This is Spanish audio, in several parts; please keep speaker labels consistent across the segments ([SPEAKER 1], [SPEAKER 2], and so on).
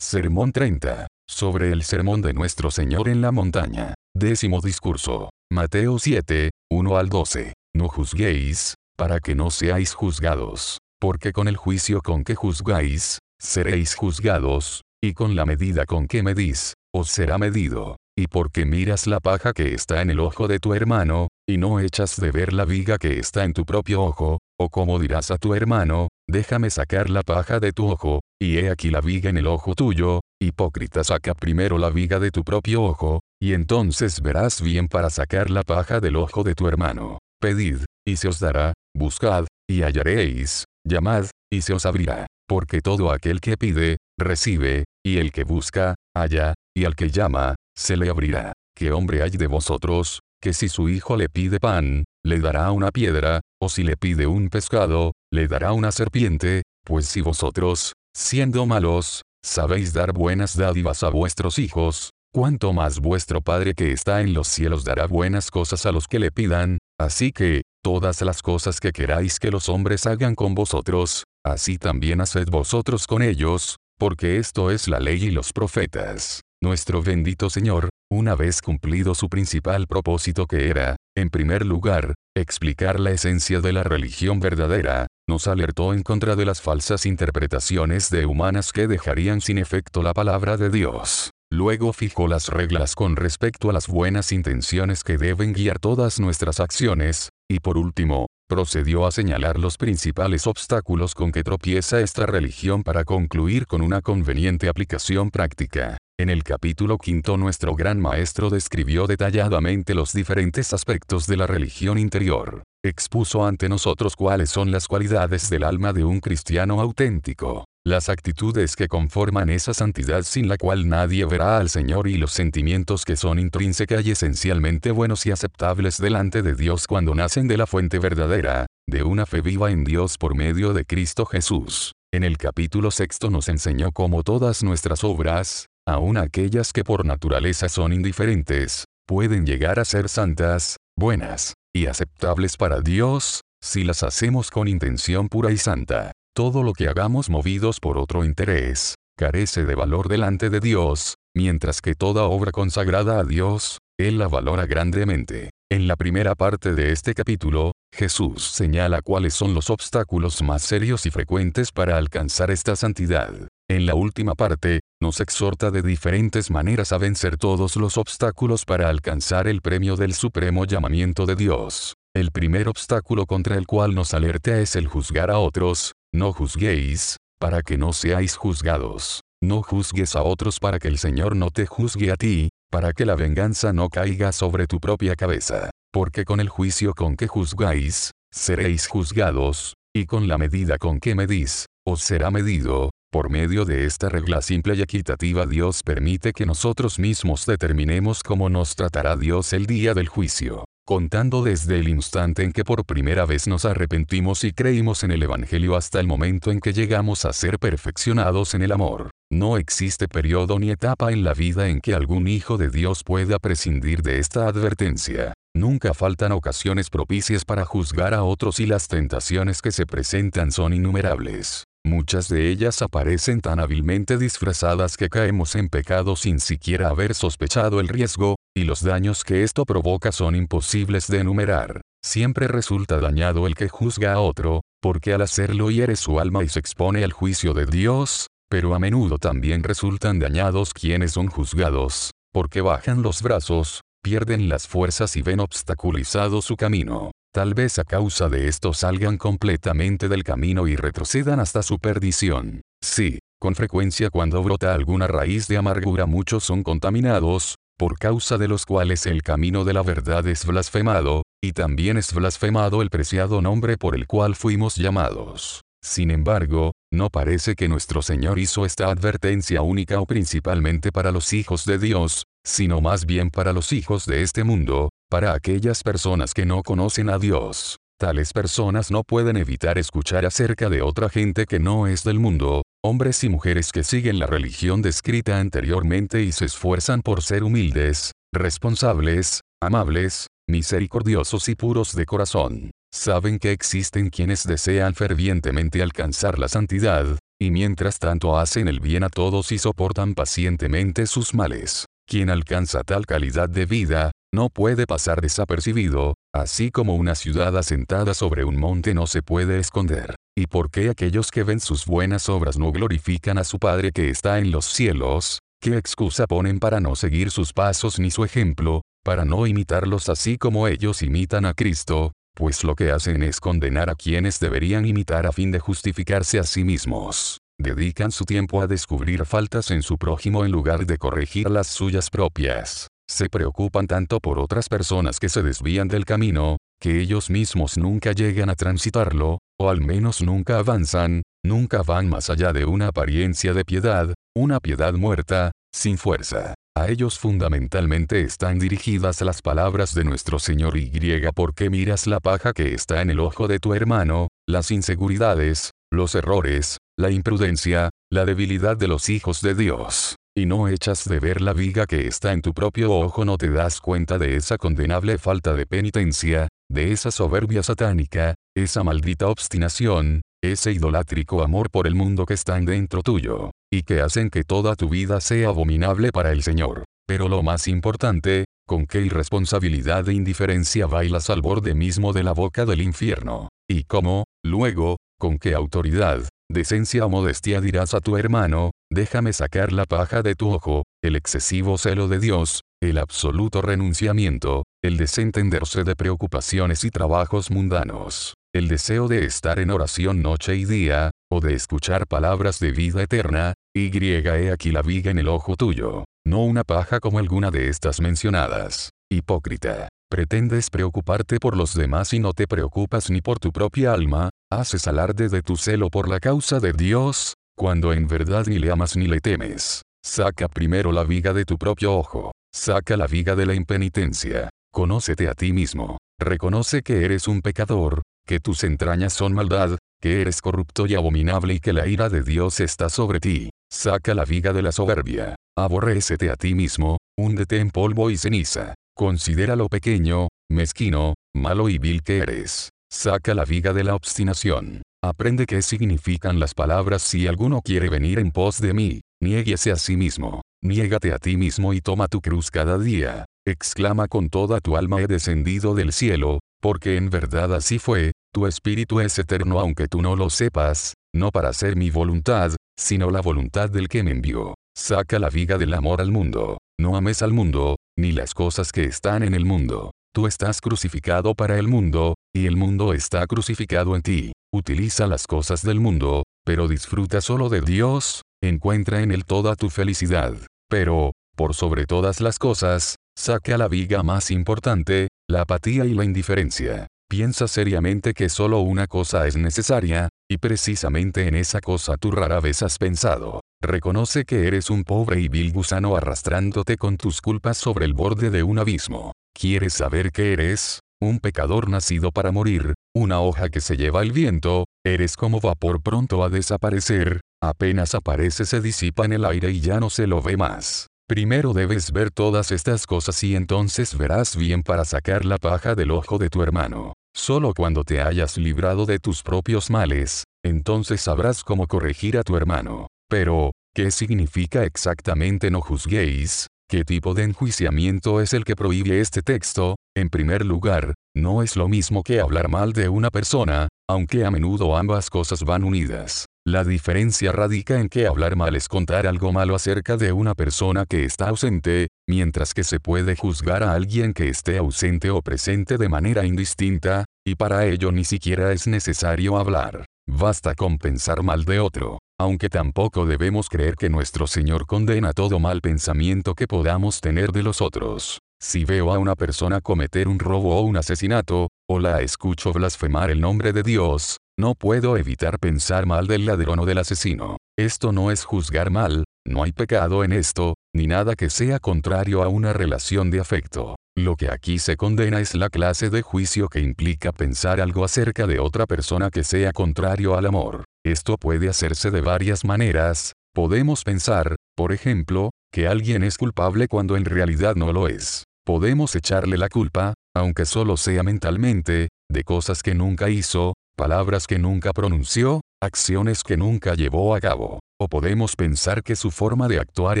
[SPEAKER 1] Sermón 30. Sobre el sermón de nuestro Señor en la montaña. Décimo discurso. Mateo 7, 1 al 12. No juzguéis, para que no seáis juzgados. Porque con el juicio con que juzgáis, seréis juzgados, y con la medida con que medís, os será medido. Y porque miras la paja que está en el ojo de tu hermano, y no echas de ver la viga que está en tu propio ojo, o como dirás a tu hermano, déjame sacar la paja de tu ojo, y he aquí la viga en el ojo tuyo, hipócrita saca primero la viga de tu propio ojo, y entonces verás bien para sacar la paja del ojo de tu hermano. Pedid, y se os dará, buscad, y hallaréis, llamad, y se os abrirá. Porque todo aquel que pide, recibe, y el que busca, halla, y al que llama, se le abrirá. ¿Qué hombre hay de vosotros, que si su hijo le pide pan, le dará una piedra, o si le pide un pescado, le dará una serpiente? Pues si vosotros, siendo malos, sabéis dar buenas dádivas a vuestros hijos, cuánto más vuestro Padre que está en los cielos dará buenas cosas a los que le pidan, así que, todas las cosas que queráis que los hombres hagan con vosotros, así también haced vosotros con ellos, porque esto es la ley y los profetas. Nuestro bendito Señor, una vez cumplido su principal propósito que era, en primer lugar, explicar la esencia de la religión verdadera, nos alertó en contra de las falsas interpretaciones de humanas que dejarían sin efecto la palabra de Dios. Luego fijó las reglas con respecto a las buenas intenciones que deben guiar todas nuestras acciones, y por último, procedió a señalar los principales obstáculos con que tropieza esta religión para concluir con una conveniente aplicación práctica. En el capítulo quinto nuestro gran maestro describió detalladamente los diferentes aspectos de la religión interior. Expuso ante nosotros cuáles son las cualidades del alma de un cristiano auténtico, las actitudes que conforman esa santidad sin la cual nadie verá al Señor y los sentimientos que son intrínseca y esencialmente buenos y aceptables delante de Dios cuando nacen de la fuente verdadera, de una fe viva en Dios por medio de Cristo Jesús. En el capítulo sexto nos enseñó cómo todas nuestras obras, aun aquellas que por naturaleza son indiferentes, pueden llegar a ser santas, buenas, y aceptables para Dios, si las hacemos con intención pura y santa. Todo lo que hagamos movidos por otro interés, carece de valor delante de Dios, mientras que toda obra consagrada a Dios, Él la valora grandemente. En la primera parte de este capítulo, Jesús señala cuáles son los obstáculos más serios y frecuentes para alcanzar esta santidad. En la última parte, nos exhorta de diferentes maneras a vencer todos los obstáculos para alcanzar el premio del supremo llamamiento de Dios. El primer obstáculo contra el cual nos alerta es el juzgar a otros, no juzguéis, para que no seáis juzgados. No juzgues a otros para que el Señor no te juzgue a ti, para que la venganza no caiga sobre tu propia cabeza. Porque con el juicio con que juzgáis, seréis juzgados, y con la medida con que medís, os será medido, por medio de esta regla simple y equitativa Dios permite que nosotros mismos determinemos cómo nos tratará Dios el día del juicio, contando desde el instante en que por primera vez nos arrepentimos y creímos en el Evangelio hasta el momento en que llegamos a ser perfeccionados en el amor. No existe periodo ni etapa en la vida en que algún hijo de Dios pueda prescindir de esta advertencia. Nunca faltan ocasiones propicias para juzgar a otros y las tentaciones que se presentan son innumerables. Muchas de ellas aparecen tan hábilmente disfrazadas que caemos en pecado sin siquiera haber sospechado el riesgo, y los daños que esto provoca son imposibles de enumerar. Siempre resulta dañado el que juzga a otro, porque al hacerlo hiere su alma y se expone al juicio de Dios, pero a menudo también resultan dañados quienes son juzgados, porque bajan los brazos, pierden las fuerzas y ven obstaculizado su camino. Tal vez a causa de esto salgan completamente del camino y retrocedan hasta su perdición. Sí, con frecuencia cuando brota alguna raíz de amargura muchos son contaminados, por causa de los cuales el camino de la verdad es blasfemado, y también es blasfemado el preciado nombre por el cual fuimos llamados. Sin embargo, no parece que nuestro Señor hizo esta advertencia única o principalmente para los hijos de Dios, sino más bien para los hijos de este mundo, para aquellas personas que no conocen a Dios. Tales personas no pueden evitar escuchar acerca de otra gente que no es del mundo, hombres y mujeres que siguen la religión descrita anteriormente y se esfuerzan por ser humildes, responsables, amables, misericordiosos y puros de corazón. Saben que existen quienes desean fervientemente alcanzar la santidad, y mientras tanto hacen el bien a todos y soportan pacientemente sus males. Quien alcanza tal calidad de vida, no puede pasar desapercibido, así como una ciudad asentada sobre un monte no se puede esconder. ¿Y por qué aquellos que ven sus buenas obras no glorifican a su Padre que está en los cielos? ¿Qué excusa ponen para no seguir sus pasos ni su ejemplo, para no imitarlos así como ellos imitan a Cristo? Pues lo que hacen es condenar a quienes deberían imitar a fin de justificarse a sí mismos. Dedican su tiempo a descubrir faltas en su prójimo en lugar de corregir las suyas propias. Se preocupan tanto por otras personas que se desvían del camino, que ellos mismos nunca llegan a transitarlo, o al menos nunca avanzan, nunca van más allá de una apariencia de piedad, una piedad muerta, sin fuerza. A ellos fundamentalmente están dirigidas las palabras de nuestro Señor Y porque miras la paja que está en el ojo de tu hermano, las inseguridades, los errores, la imprudencia, la debilidad de los hijos de Dios y no echas de ver la viga que está en tu propio ojo no te das cuenta de esa condenable falta de penitencia, de esa soberbia satánica, esa maldita obstinación, ese idolátrico amor por el mundo que está dentro tuyo, y que hacen que toda tu vida sea abominable para el Señor. Pero lo más importante, con qué irresponsabilidad e indiferencia bailas al borde mismo de la boca del infierno. Y cómo, luego, con qué autoridad, decencia o modestia dirás a tu hermano, déjame sacar la paja de tu ojo, el excesivo celo de Dios, el absoluto renunciamiento, el desentenderse de preocupaciones y trabajos mundanos, el deseo de estar en oración noche y día, o de escuchar palabras de vida eterna, y he aquí la viga en el ojo tuyo, no una paja como alguna de estas mencionadas. Hipócrita. Pretendes preocuparte por los demás y no te preocupas ni por tu propia alma, haces alarde de tu celo por la causa de Dios, cuando en verdad ni le amas ni le temes. Saca primero la viga de tu propio ojo, saca la viga de la impenitencia, conócete a ti mismo, reconoce que eres un pecador, que tus entrañas son maldad, que eres corrupto y abominable y que la ira de Dios está sobre ti. Saca la viga de la soberbia, aborrécete a ti mismo, húndete en polvo y ceniza, Considera lo pequeño, mezquino, malo y vil que eres. Saca la viga de la obstinación. Aprende qué significan las palabras si alguno quiere venir en pos de mí, niéguese a sí mismo. Niégate a ti mismo y toma tu cruz cada día. Exclama con toda tu alma he descendido del cielo, porque en verdad así fue, tu espíritu es eterno aunque tú no lo sepas, no para hacer mi voluntad, sino la voluntad del que me envió. Saca la viga del amor al mundo. No ames al mundo, ni las cosas que están en el mundo. Tú estás crucificado para el mundo, y el mundo está crucificado en ti. Utiliza las cosas del mundo, pero disfruta solo de Dios, encuentra en Él toda tu felicidad. Pero, por sobre todas las cosas, saca la viga más importante, la apatía y la indiferencia. Piensa seriamente que solo una cosa es necesaria, y precisamente en esa cosa tú rara vez has pensado. Reconoce que eres un pobre y vil gusano arrastrándote con tus culpas sobre el borde de un abismo. ¿Quieres saber qué eres? Un pecador nacido para morir, una hoja que se lleva el viento, eres como vapor pronto a desaparecer, apenas aparece se disipa en el aire y ya no se lo ve más. Primero debes ver todas estas cosas y entonces verás bien para sacar la paja del ojo de tu hermano. Solo cuando te hayas librado de tus propios males, entonces sabrás cómo corregir a tu hermano. Pero, ¿qué significa exactamente no juzguéis? ¿Qué tipo de enjuiciamiento es el que prohíbe este texto? En primer lugar, no es lo mismo que hablar mal de una persona, aunque a menudo ambas cosas van unidas. La diferencia radica en que hablar mal es contar algo malo acerca de una persona que está ausente, mientras que se puede juzgar a alguien que esté ausente o presente de manera indistinta, y para ello ni siquiera es necesario hablar. Basta con pensar mal de otro aunque tampoco debemos creer que nuestro Señor condena todo mal pensamiento que podamos tener de los otros. Si veo a una persona cometer un robo o un asesinato, o la escucho blasfemar el nombre de Dios, no puedo evitar pensar mal del ladrón o del asesino. Esto no es juzgar mal, no hay pecado en esto, ni nada que sea contrario a una relación de afecto. Lo que aquí se condena es la clase de juicio que implica pensar algo acerca de otra persona que sea contrario al amor. Esto puede hacerse de varias maneras, podemos pensar, por ejemplo, que alguien es culpable cuando en realidad no lo es. Podemos echarle la culpa, aunque solo sea mentalmente, de cosas que nunca hizo, palabras que nunca pronunció, acciones que nunca llevó a cabo. O podemos pensar que su forma de actuar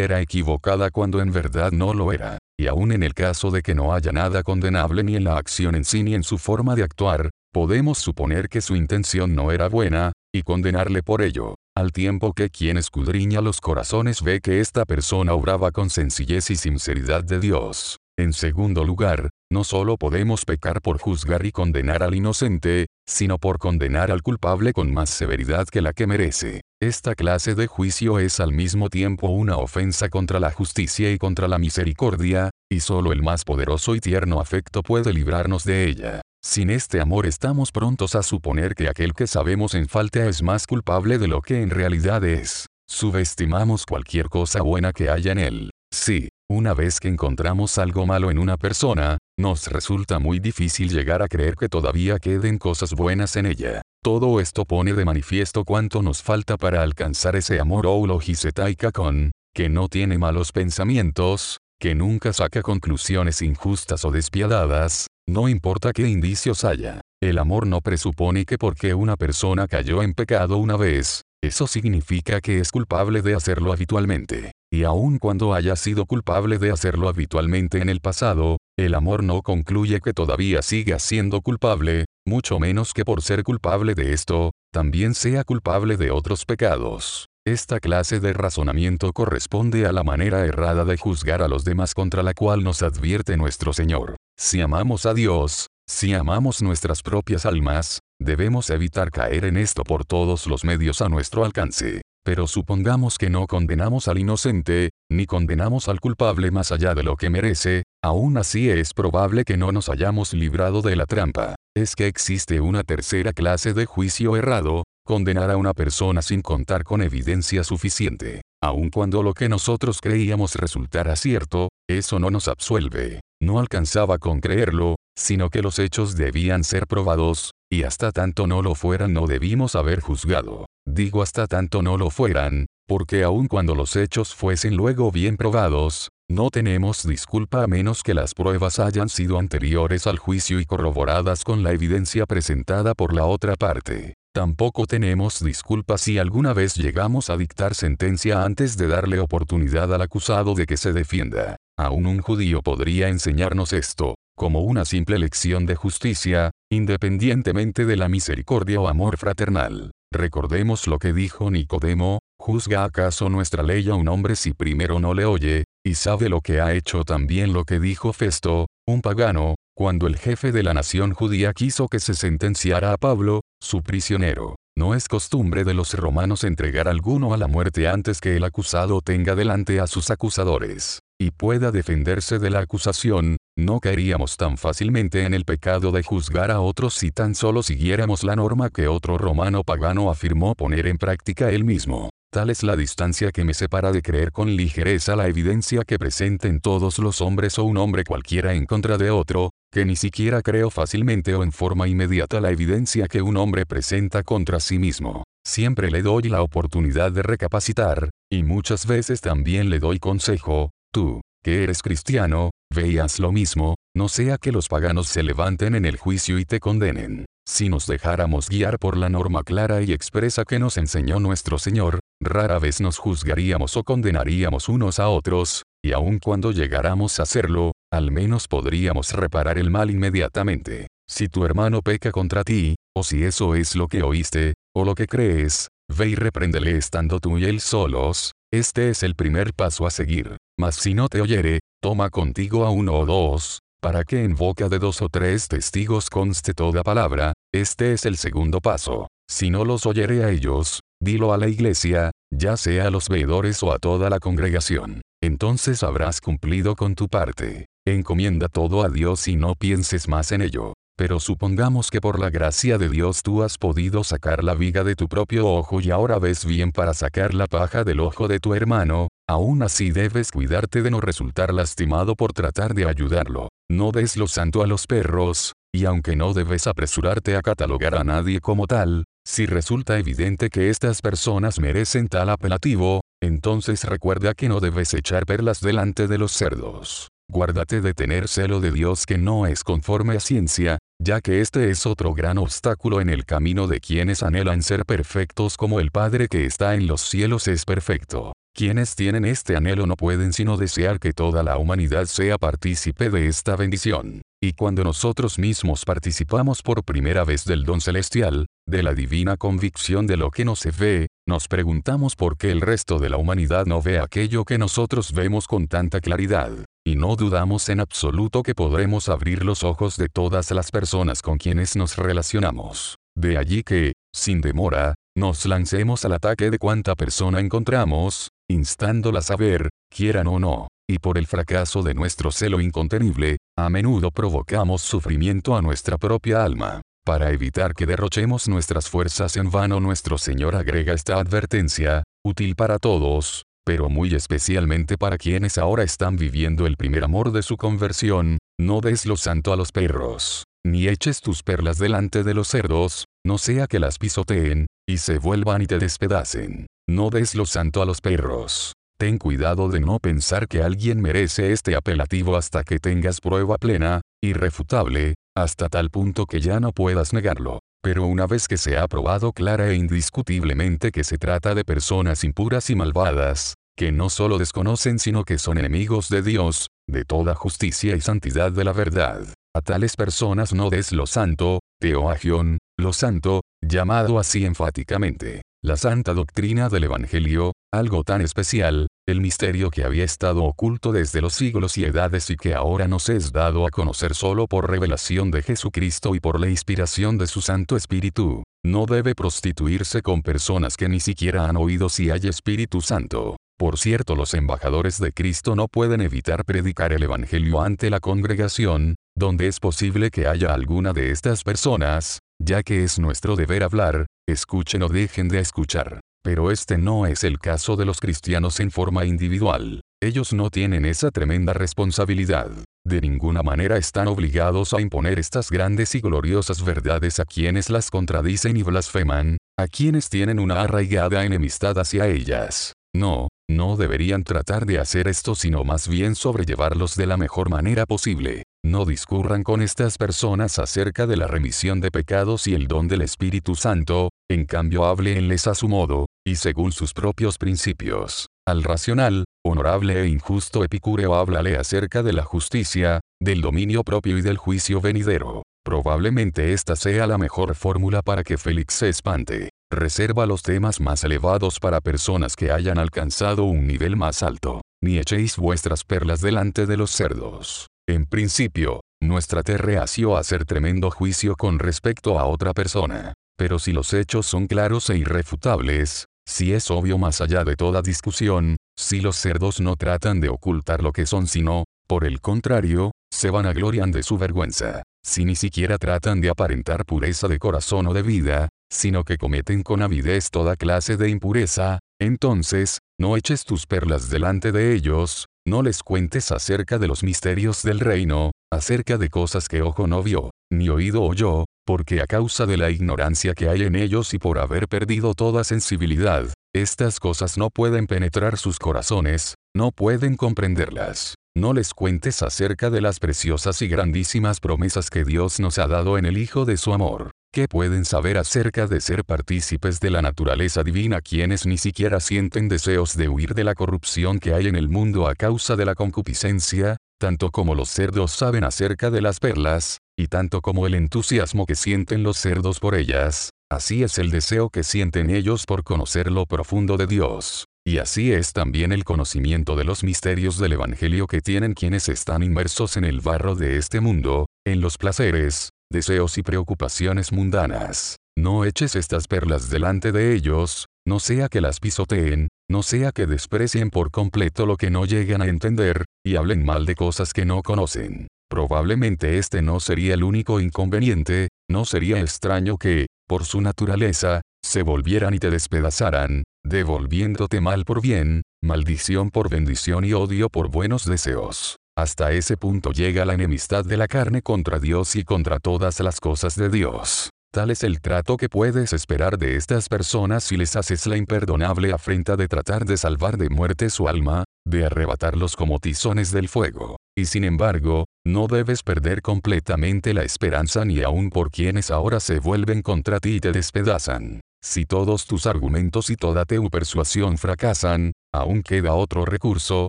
[SPEAKER 1] era equivocada cuando en verdad no lo era. Y aun en el caso de que no haya nada condenable ni en la acción en sí ni en su forma de actuar, podemos suponer que su intención no era buena, y condenarle por ello, al tiempo que quien escudriña los corazones ve que esta persona obraba con sencillez y sinceridad de Dios. En segundo lugar, no solo podemos pecar por juzgar y condenar al inocente, sino por condenar al culpable con más severidad que la que merece. Esta clase de juicio es al mismo tiempo una ofensa contra la justicia y contra la misericordia, y solo el más poderoso y tierno afecto puede librarnos de ella. Sin este amor estamos prontos a suponer que aquel que sabemos en falta es más culpable de lo que en realidad es. Subestimamos cualquier cosa buena que haya en él. Sí, una vez que encontramos algo malo en una persona, nos resulta muy difícil llegar a creer que todavía queden cosas buenas en ella. Todo esto pone de manifiesto cuánto nos falta para alcanzar ese amor Oulogisetai con, que no tiene malos pensamientos, que nunca saca conclusiones injustas o despiadadas, no importa qué indicios haya. El amor no presupone que porque una persona cayó en pecado una vez, eso significa que es culpable de hacerlo habitualmente. Y aun cuando haya sido culpable de hacerlo habitualmente en el pasado, el amor no concluye que todavía siga siendo culpable, mucho menos que por ser culpable de esto, también sea culpable de otros pecados. Esta clase de razonamiento corresponde a la manera errada de juzgar a los demás contra la cual nos advierte nuestro Señor. Si amamos a Dios, si amamos nuestras propias almas, debemos evitar caer en esto por todos los medios a nuestro alcance. Pero supongamos que no condenamos al inocente, ni condenamos al culpable más allá de lo que merece, aún así es probable que no nos hayamos librado de la trampa. Es que existe una tercera clase de juicio errado, condenar a una persona sin contar con evidencia suficiente. Aun cuando lo que nosotros creíamos resultara cierto, eso no nos absuelve. No alcanzaba con creerlo, sino que los hechos debían ser probados, y hasta tanto no lo fueran no debimos haber juzgado. Digo hasta tanto no lo fueran, porque aun cuando los hechos fuesen luego bien probados, no tenemos disculpa a menos que las pruebas hayan sido anteriores al juicio y corroboradas con la evidencia presentada por la otra parte. Tampoco tenemos disculpa si alguna vez llegamos a dictar sentencia antes de darle oportunidad al acusado de que se defienda. Aún un judío podría enseñarnos esto, como una simple lección de justicia, independientemente de la misericordia o amor fraternal. Recordemos lo que dijo Nicodemo, ¿juzga acaso nuestra ley a un hombre si primero no le oye, y sabe lo que ha hecho también lo que dijo Festo, un pagano, cuando el jefe de la nación judía quiso que se sentenciara a Pablo, su prisionero? No es costumbre de los romanos entregar alguno a la muerte antes que el acusado tenga delante a sus acusadores, y pueda defenderse de la acusación, no caeríamos tan fácilmente en el pecado de juzgar a otros si tan solo siguiéramos la norma que otro romano pagano afirmó poner en práctica él mismo. Tal es la distancia que me separa de creer con ligereza la evidencia que presenten todos los hombres o un hombre cualquiera en contra de otro, que ni siquiera creo fácilmente o en forma inmediata la evidencia que un hombre presenta contra sí mismo. Siempre le doy la oportunidad de recapacitar, y muchas veces también le doy consejo, tú, que eres cristiano, veas lo mismo, no sea que los paganos se levanten en el juicio y te condenen. Si nos dejáramos guiar por la norma clara y expresa que nos enseñó nuestro Señor, rara vez nos juzgaríamos o condenaríamos unos a otros, y aun cuando llegáramos a hacerlo, al menos podríamos reparar el mal inmediatamente. Si tu hermano peca contra ti, o si eso es lo que oíste, o lo que crees, ve y repréndele estando tú y él solos, este es el primer paso a seguir. Mas si no te oyere, toma contigo a uno o dos, para que en boca de dos o tres testigos conste toda palabra, este es el segundo paso. Si no los oyere a ellos, dilo a la iglesia, ya sea a los veedores o a toda la congregación. Entonces habrás cumplido con tu parte. Encomienda todo a Dios y no pienses más en ello. Pero supongamos que por la gracia de Dios tú has podido sacar la viga de tu propio ojo y ahora ves bien para sacar la paja del ojo de tu hermano, aún así debes cuidarte de no resultar lastimado por tratar de ayudarlo. No des lo santo a los perros, y aunque no debes apresurarte a catalogar a nadie como tal, si resulta evidente que estas personas merecen tal apelativo, entonces recuerda que no debes echar perlas delante de los cerdos. Guárdate de tener celo de Dios que no es conforme a ciencia, ya que este es otro gran obstáculo en el camino de quienes anhelan ser perfectos como el Padre que está en los cielos es perfecto. Quienes tienen este anhelo no pueden sino desear que toda la humanidad sea partícipe de esta bendición. Y cuando nosotros mismos participamos por primera vez del don celestial, de la divina convicción de lo que no se ve, nos preguntamos por qué el resto de la humanidad no ve aquello que nosotros vemos con tanta claridad. Y no dudamos en absoluto que podremos abrir los ojos de todas las personas con quienes nos relacionamos. De allí que, sin demora, nos lancemos al ataque de cuanta persona encontramos, instándolas a ver, quieran o no, y por el fracaso de nuestro celo incontenible, a menudo provocamos sufrimiento a nuestra propia alma. Para evitar que derrochemos nuestras fuerzas en vano nuestro Señor agrega esta advertencia, útil para todos, pero muy especialmente para quienes ahora están viviendo el primer amor de su conversión, no des lo santo a los perros, ni eches tus perlas delante de los cerdos, no sea que las pisoteen, y se vuelvan y te despedacen. No des lo santo a los perros. Ten cuidado de no pensar que alguien merece este apelativo hasta que tengas prueba plena, irrefutable, hasta tal punto que ya no puedas negarlo. Pero una vez que se ha probado clara e indiscutiblemente que se trata de personas impuras y malvadas, que no solo desconocen sino que son enemigos de Dios, de toda justicia y santidad de la verdad. A tales personas no des lo santo, teoagión, lo santo, llamado así enfáticamente. La santa doctrina del Evangelio, algo tan especial, el misterio que había estado oculto desde los siglos y edades y que ahora nos es dado a conocer solo por revelación de Jesucristo y por la inspiración de su Santo Espíritu, no debe prostituirse con personas que ni siquiera han oído si hay Espíritu Santo. Por cierto, los embajadores de Cristo no pueden evitar predicar el Evangelio ante la congregación, donde es posible que haya alguna de estas personas, ya que es nuestro deber hablar, escuchen o dejen de escuchar. Pero este no es el caso de los cristianos en forma individual. Ellos no tienen esa tremenda responsabilidad. De ninguna manera están obligados a imponer estas grandes y gloriosas verdades a quienes las contradicen y blasfeman, a quienes tienen una arraigada enemistad hacia ellas. No, no deberían tratar de hacer esto sino más bien sobrellevarlos de la mejor manera posible. No discurran con estas personas acerca de la remisión de pecados y el don del Espíritu Santo, en cambio hábleenles a su modo, y según sus propios principios. Al racional, honorable e injusto epicúreo háblale acerca de la justicia, del dominio propio y del juicio venidero. Probablemente esta sea la mejor fórmula para que Félix se espante. Reserva los temas más elevados para personas que hayan alcanzado un nivel más alto. Ni echéis vuestras perlas delante de los cerdos. En principio, nuestra terre hació hacer tremendo juicio con respecto a otra persona. Pero si los hechos son claros e irrefutables, si es obvio más allá de toda discusión, si los cerdos no tratan de ocultar lo que son sino, por el contrario, se vanaglorian de su vergüenza, si ni siquiera tratan de aparentar pureza de corazón o de vida, sino que cometen con avidez toda clase de impureza, entonces, no eches tus perlas delante de ellos, no les cuentes acerca de los misterios del reino, acerca de cosas que ojo no vio, ni oído oyó, porque a causa de la ignorancia que hay en ellos y por haber perdido toda sensibilidad, estas cosas no pueden penetrar sus corazones, no pueden comprenderlas. No les cuentes acerca de las preciosas y grandísimas promesas que Dios nos ha dado en el Hijo de su amor. ¿Qué pueden saber acerca de ser partícipes de la naturaleza divina quienes ni siquiera sienten deseos de huir de la corrupción que hay en el mundo a causa de la concupiscencia? Tanto como los cerdos saben acerca de las perlas, y tanto como el entusiasmo que sienten los cerdos por ellas, así es el deseo que sienten ellos por conocer lo profundo de Dios. Y así es también el conocimiento de los misterios del Evangelio que tienen quienes están inmersos en el barro de este mundo, en los placeres, deseos y preocupaciones mundanas. No eches estas perlas delante de ellos, no sea que las pisoteen, no sea que desprecien por completo lo que no llegan a entender, y hablen mal de cosas que no conocen. Probablemente este no sería el único inconveniente, no sería extraño que, por su naturaleza, se volvieran y te despedazaran, devolviéndote mal por bien, maldición por bendición y odio por buenos deseos. Hasta ese punto llega la enemistad de la carne contra Dios y contra todas las cosas de Dios. Tal es el trato que puedes esperar de estas personas si les haces la imperdonable afrenta de tratar de salvar de muerte su alma, de arrebatarlos como tizones del fuego. Y sin embargo, no debes perder completamente la esperanza ni aun por quienes ahora se vuelven contra ti y te despedazan. Si todos tus argumentos y toda tu persuasión fracasan, aún queda otro recurso,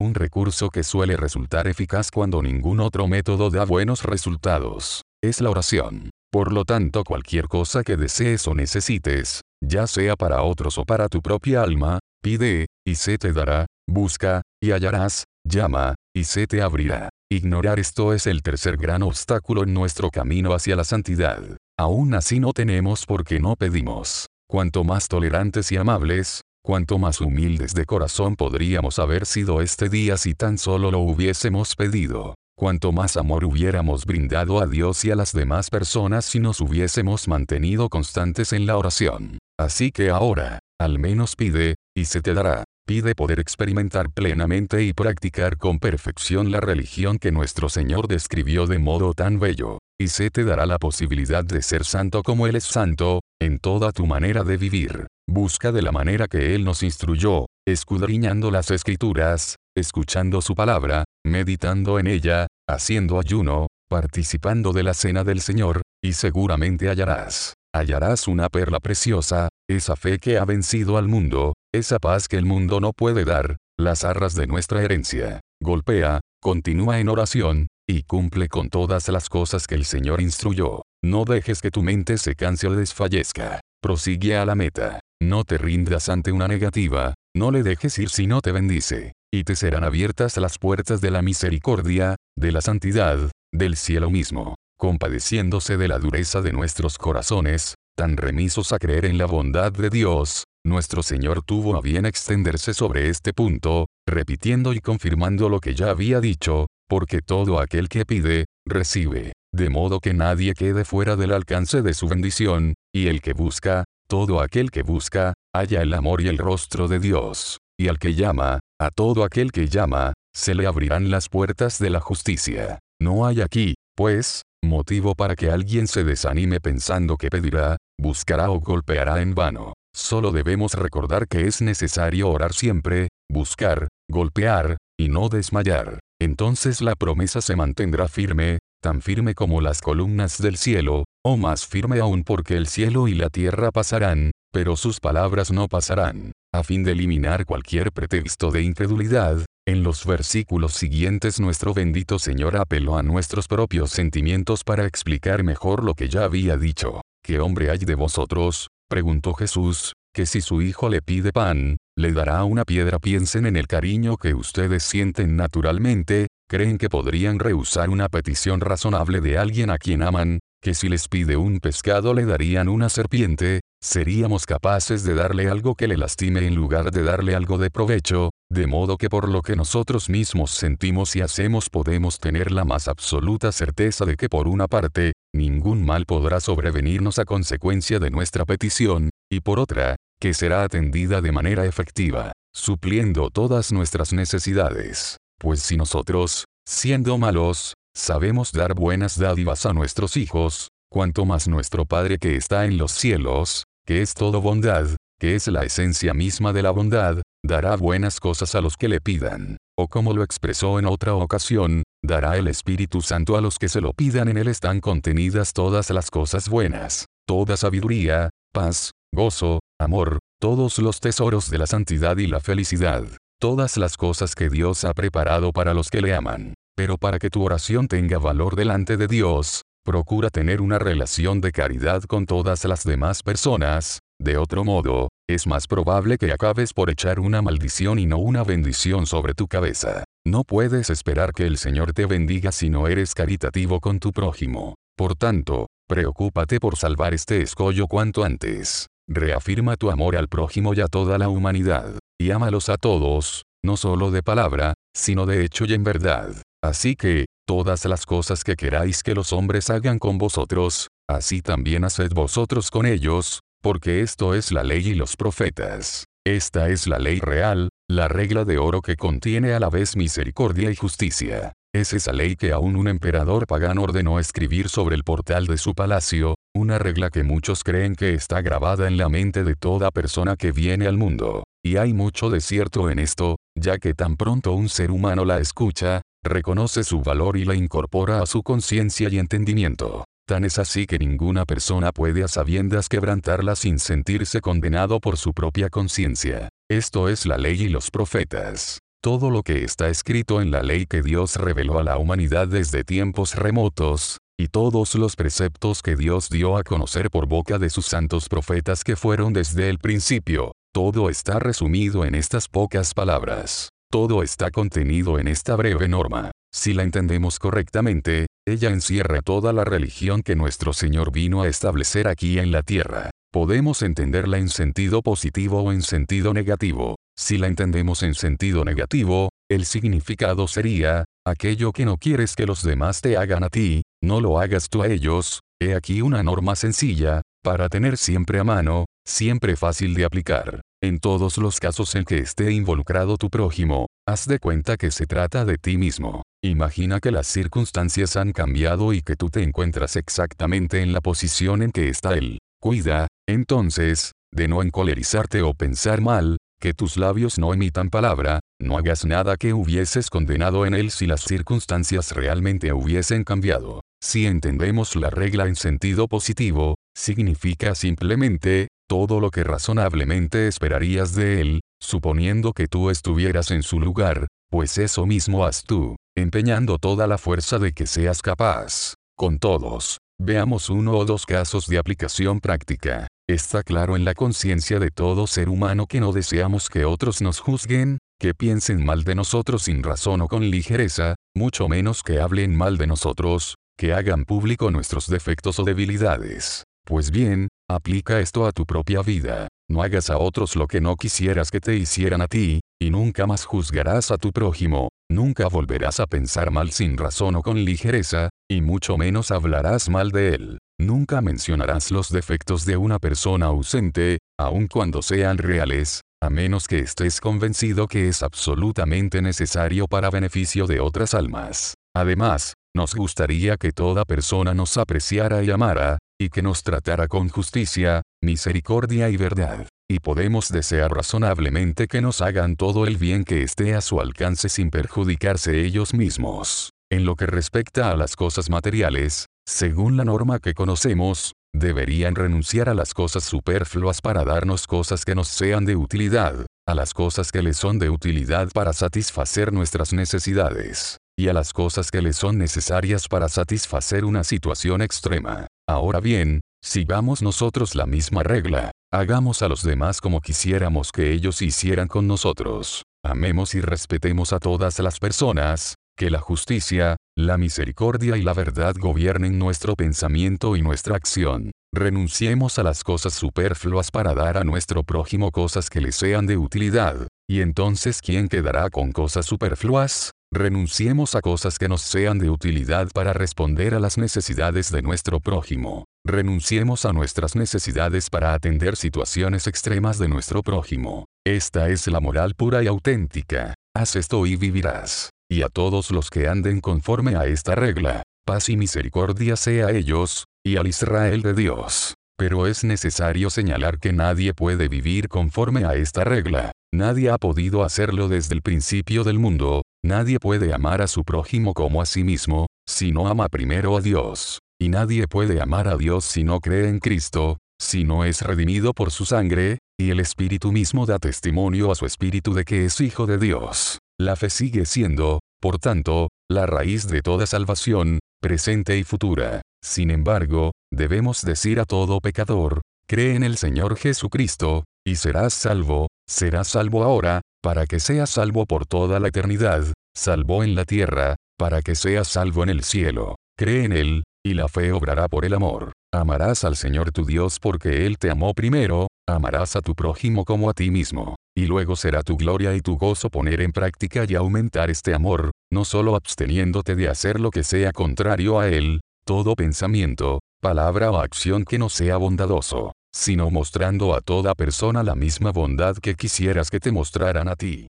[SPEAKER 1] un recurso que suele resultar eficaz cuando ningún otro método da buenos resultados. Es la oración. Por lo tanto, cualquier cosa que desees o necesites, ya sea para otros o para tu propia alma, pide, y se te dará, busca, y hallarás, llama, y se te abrirá. Ignorar esto es el tercer gran obstáculo en nuestro camino hacia la santidad. Aún así no tenemos por qué no pedimos. Cuanto más tolerantes y amables, cuanto más humildes de corazón podríamos haber sido este día si tan solo lo hubiésemos pedido cuanto más amor hubiéramos brindado a Dios y a las demás personas si nos hubiésemos mantenido constantes en la oración. Así que ahora, al menos pide, y se te dará. Pide poder experimentar plenamente y practicar con perfección la religión que nuestro Señor describió de modo tan bello, y se te dará la posibilidad de ser santo como Él es santo, en toda tu manera de vivir. Busca de la manera que Él nos instruyó, escudriñando las escrituras, escuchando su palabra, meditando en ella, haciendo ayuno, participando de la cena del Señor, y seguramente hallarás, hallarás una perla preciosa, esa fe que ha vencido al mundo, esa paz que el mundo no puede dar, las arras de nuestra herencia. Golpea, continúa en oración, y cumple con todas las cosas que el Señor instruyó. No dejes que tu mente se canse o desfallezca. Prosigue a la meta. No te rindas ante una negativa, no le dejes ir si no te bendice. Y te serán abiertas las puertas de la misericordia, de la santidad, del cielo mismo, compadeciéndose de la dureza de nuestros corazones, tan remisos a creer en la bondad de Dios, nuestro Señor tuvo a bien extenderse sobre este punto, repitiendo y confirmando lo que ya había dicho, porque todo aquel que pide, recibe, de modo que nadie quede fuera del alcance de su bendición, y el que busca, todo aquel que busca, haya el amor y el rostro de Dios y al que llama, a todo aquel que llama, se le abrirán las puertas de la justicia. No hay aquí, pues, motivo para que alguien se desanime pensando que pedirá, buscará o golpeará en vano. Solo debemos recordar que es necesario orar siempre, buscar, golpear, y no desmayar. Entonces la promesa se mantendrá firme, tan firme como las columnas del cielo, o más firme aún porque el cielo y la tierra pasarán, pero sus palabras no pasarán. A fin de eliminar cualquier pretexto de incredulidad, en los versículos siguientes nuestro bendito Señor apeló a nuestros propios sentimientos para explicar mejor lo que ya había dicho. ¿Qué hombre hay de vosotros? preguntó Jesús, que si su hijo le pide pan, le dará una piedra. Piensen en el cariño que ustedes sienten naturalmente, creen que podrían rehusar una petición razonable de alguien a quien aman, que si les pide un pescado le darían una serpiente, seríamos capaces de darle algo que le lastime en lugar de darle algo de provecho, de modo que por lo que nosotros mismos sentimos y hacemos podemos tener la más absoluta certeza de que por una parte, ningún mal podrá sobrevenirnos a consecuencia de nuestra petición, y por otra, que será atendida de manera efectiva, supliendo todas nuestras necesidades. Pues si nosotros, siendo malos, sabemos dar buenas dádivas a nuestros hijos, cuanto más nuestro Padre que está en los cielos, que es todo bondad, que es la esencia misma de la bondad, dará buenas cosas a los que le pidan. O como lo expresó en otra ocasión, dará el Espíritu Santo a los que se lo pidan en él están contenidas todas las cosas buenas, toda sabiduría, paz, gozo, amor, todos los tesoros de la santidad y la felicidad, todas las cosas que Dios ha preparado para los que le aman. Pero para que tu oración tenga valor delante de Dios, procura tener una relación de caridad con todas las demás personas, de otro modo, es más probable que acabes por echar una maldición y no una bendición sobre tu cabeza. No puedes esperar que el Señor te bendiga si no eres caritativo con tu prójimo. Por tanto, preocúpate por salvar este escollo cuanto antes. Reafirma tu amor al prójimo y a toda la humanidad, y ámalos a todos, no solo de palabra, sino de hecho y en verdad. Así que, todas las cosas que queráis que los hombres hagan con vosotros, así también haced vosotros con ellos, porque esto es la ley y los profetas. Esta es la ley real, la regla de oro que contiene a la vez misericordia y justicia. Es esa ley que aún un emperador pagano ordenó escribir sobre el portal de su palacio, Una regla que muchos creen que está grabada en la mente de toda persona que viene al mundo. Y hay mucho de cierto en esto, ya que tan pronto un ser humano la escucha, reconoce su valor y la incorpora a su conciencia y entendimiento. Tan es así que ninguna persona puede a sabiendas quebrantarla sin sentirse condenado por su propia conciencia. Esto es la ley y los profetas. Todo lo que está escrito en la ley que Dios reveló a la humanidad desde tiempos remotos, y todos los preceptos que Dios dio a conocer por boca de sus santos profetas que fueron desde el principio, todo está resumido en estas pocas palabras. Todo está contenido en esta breve norma. Si la entendemos correctamente, ella encierra toda la religión que nuestro Señor vino a establecer aquí en la tierra. Podemos entenderla en sentido positivo o en sentido negativo. Si la entendemos en sentido negativo, el significado sería, aquello que no quieres que los demás te hagan a ti, no lo hagas tú a ellos, he aquí una norma sencilla, para tener siempre a mano, siempre fácil de aplicar. En todos los casos en que esté involucrado tu prójimo, haz de cuenta que se trata de ti mismo. Imagina que las circunstancias han cambiado y que tú te encuentras exactamente en la posición en que está él. Cuida, entonces, de no encolerizarte o pensar mal, que tus labios no emitan palabra, no hagas nada que hubieses condenado en él si las circunstancias realmente hubiesen cambiado. Si entendemos la regla en sentido positivo, significa simplemente, todo lo que razonablemente esperarías de él, suponiendo que tú estuvieras en su lugar, pues eso mismo haz tú, empeñando toda la fuerza de que seas capaz. Con todos, veamos uno o dos casos de aplicación práctica. Está claro en la conciencia de todo ser humano que no deseamos que otros nos juzguen, que piensen mal de nosotros sin razón o con ligereza, mucho menos que hablen mal de nosotros, que hagan público nuestros defectos o debilidades. Pues bien, aplica esto a tu propia vida. No hagas a otros lo que no quisieras que te hicieran a ti, y nunca más juzgarás a tu prójimo, nunca volverás a pensar mal sin razón o con ligereza, y mucho menos hablarás mal de él. Nunca mencionarás los defectos de una persona ausente, aun cuando sean reales, a menos que estés convencido que es absolutamente necesario para beneficio de otras almas. Además, nos gustaría que toda persona nos apreciara y amara, y que nos tratara con justicia, misericordia y verdad. Y podemos desear razonablemente que nos hagan todo el bien que esté a su alcance sin perjudicarse ellos mismos. En lo que respecta a las cosas materiales, según la norma que conocemos, deberían renunciar a las cosas superfluas para darnos cosas que nos sean de utilidad, a las cosas que les son de utilidad para satisfacer nuestras necesidades y a las cosas que le son necesarias para satisfacer una situación extrema. Ahora bien, sigamos nosotros la misma regla, hagamos a los demás como quisiéramos que ellos hicieran con nosotros. Amemos y respetemos a todas las personas, que la justicia, la misericordia y la verdad gobiernen nuestro pensamiento y nuestra acción. Renunciemos a las cosas superfluas para dar a nuestro prójimo cosas que le sean de utilidad. ¿Y entonces quién quedará con cosas superfluas? Renunciemos a cosas que nos sean de utilidad para responder a las necesidades de nuestro prójimo. Renunciemos a nuestras necesidades para atender situaciones extremas de nuestro prójimo. Esta es la moral pura y auténtica. Haz esto y vivirás. Y a todos los que anden conforme a esta regla, paz y misericordia sea a ellos, y al Israel de Dios. Pero es necesario señalar que nadie puede vivir conforme a esta regla. Nadie ha podido hacerlo desde el principio del mundo, Nadie puede amar a su prójimo como a sí mismo, si no ama primero a Dios. Y nadie puede amar a Dios si no cree en Cristo, si no es redimido por su sangre, y el Espíritu mismo da testimonio a su Espíritu de que es Hijo de Dios. La fe sigue siendo, por tanto, la raíz de toda salvación, presente y futura. Sin embargo, debemos decir a todo pecador, cree en el Señor Jesucristo, y serás salvo, serás salvo ahora, para que seas salvo por toda la eternidad, salvo en la tierra, para que seas salvo en el cielo. Cree en Él, y la fe obrará por el amor. Amarás al Señor tu Dios porque Él te amó primero, amarás a tu prójimo como a ti mismo. Y luego será tu gloria y tu gozo poner en práctica y aumentar este amor, no solo absteniéndote de hacer lo que sea contrario a Él, todo pensamiento, palabra o acción que no sea bondadoso sino mostrando a toda persona la misma bondad que quisieras que te mostraran a ti.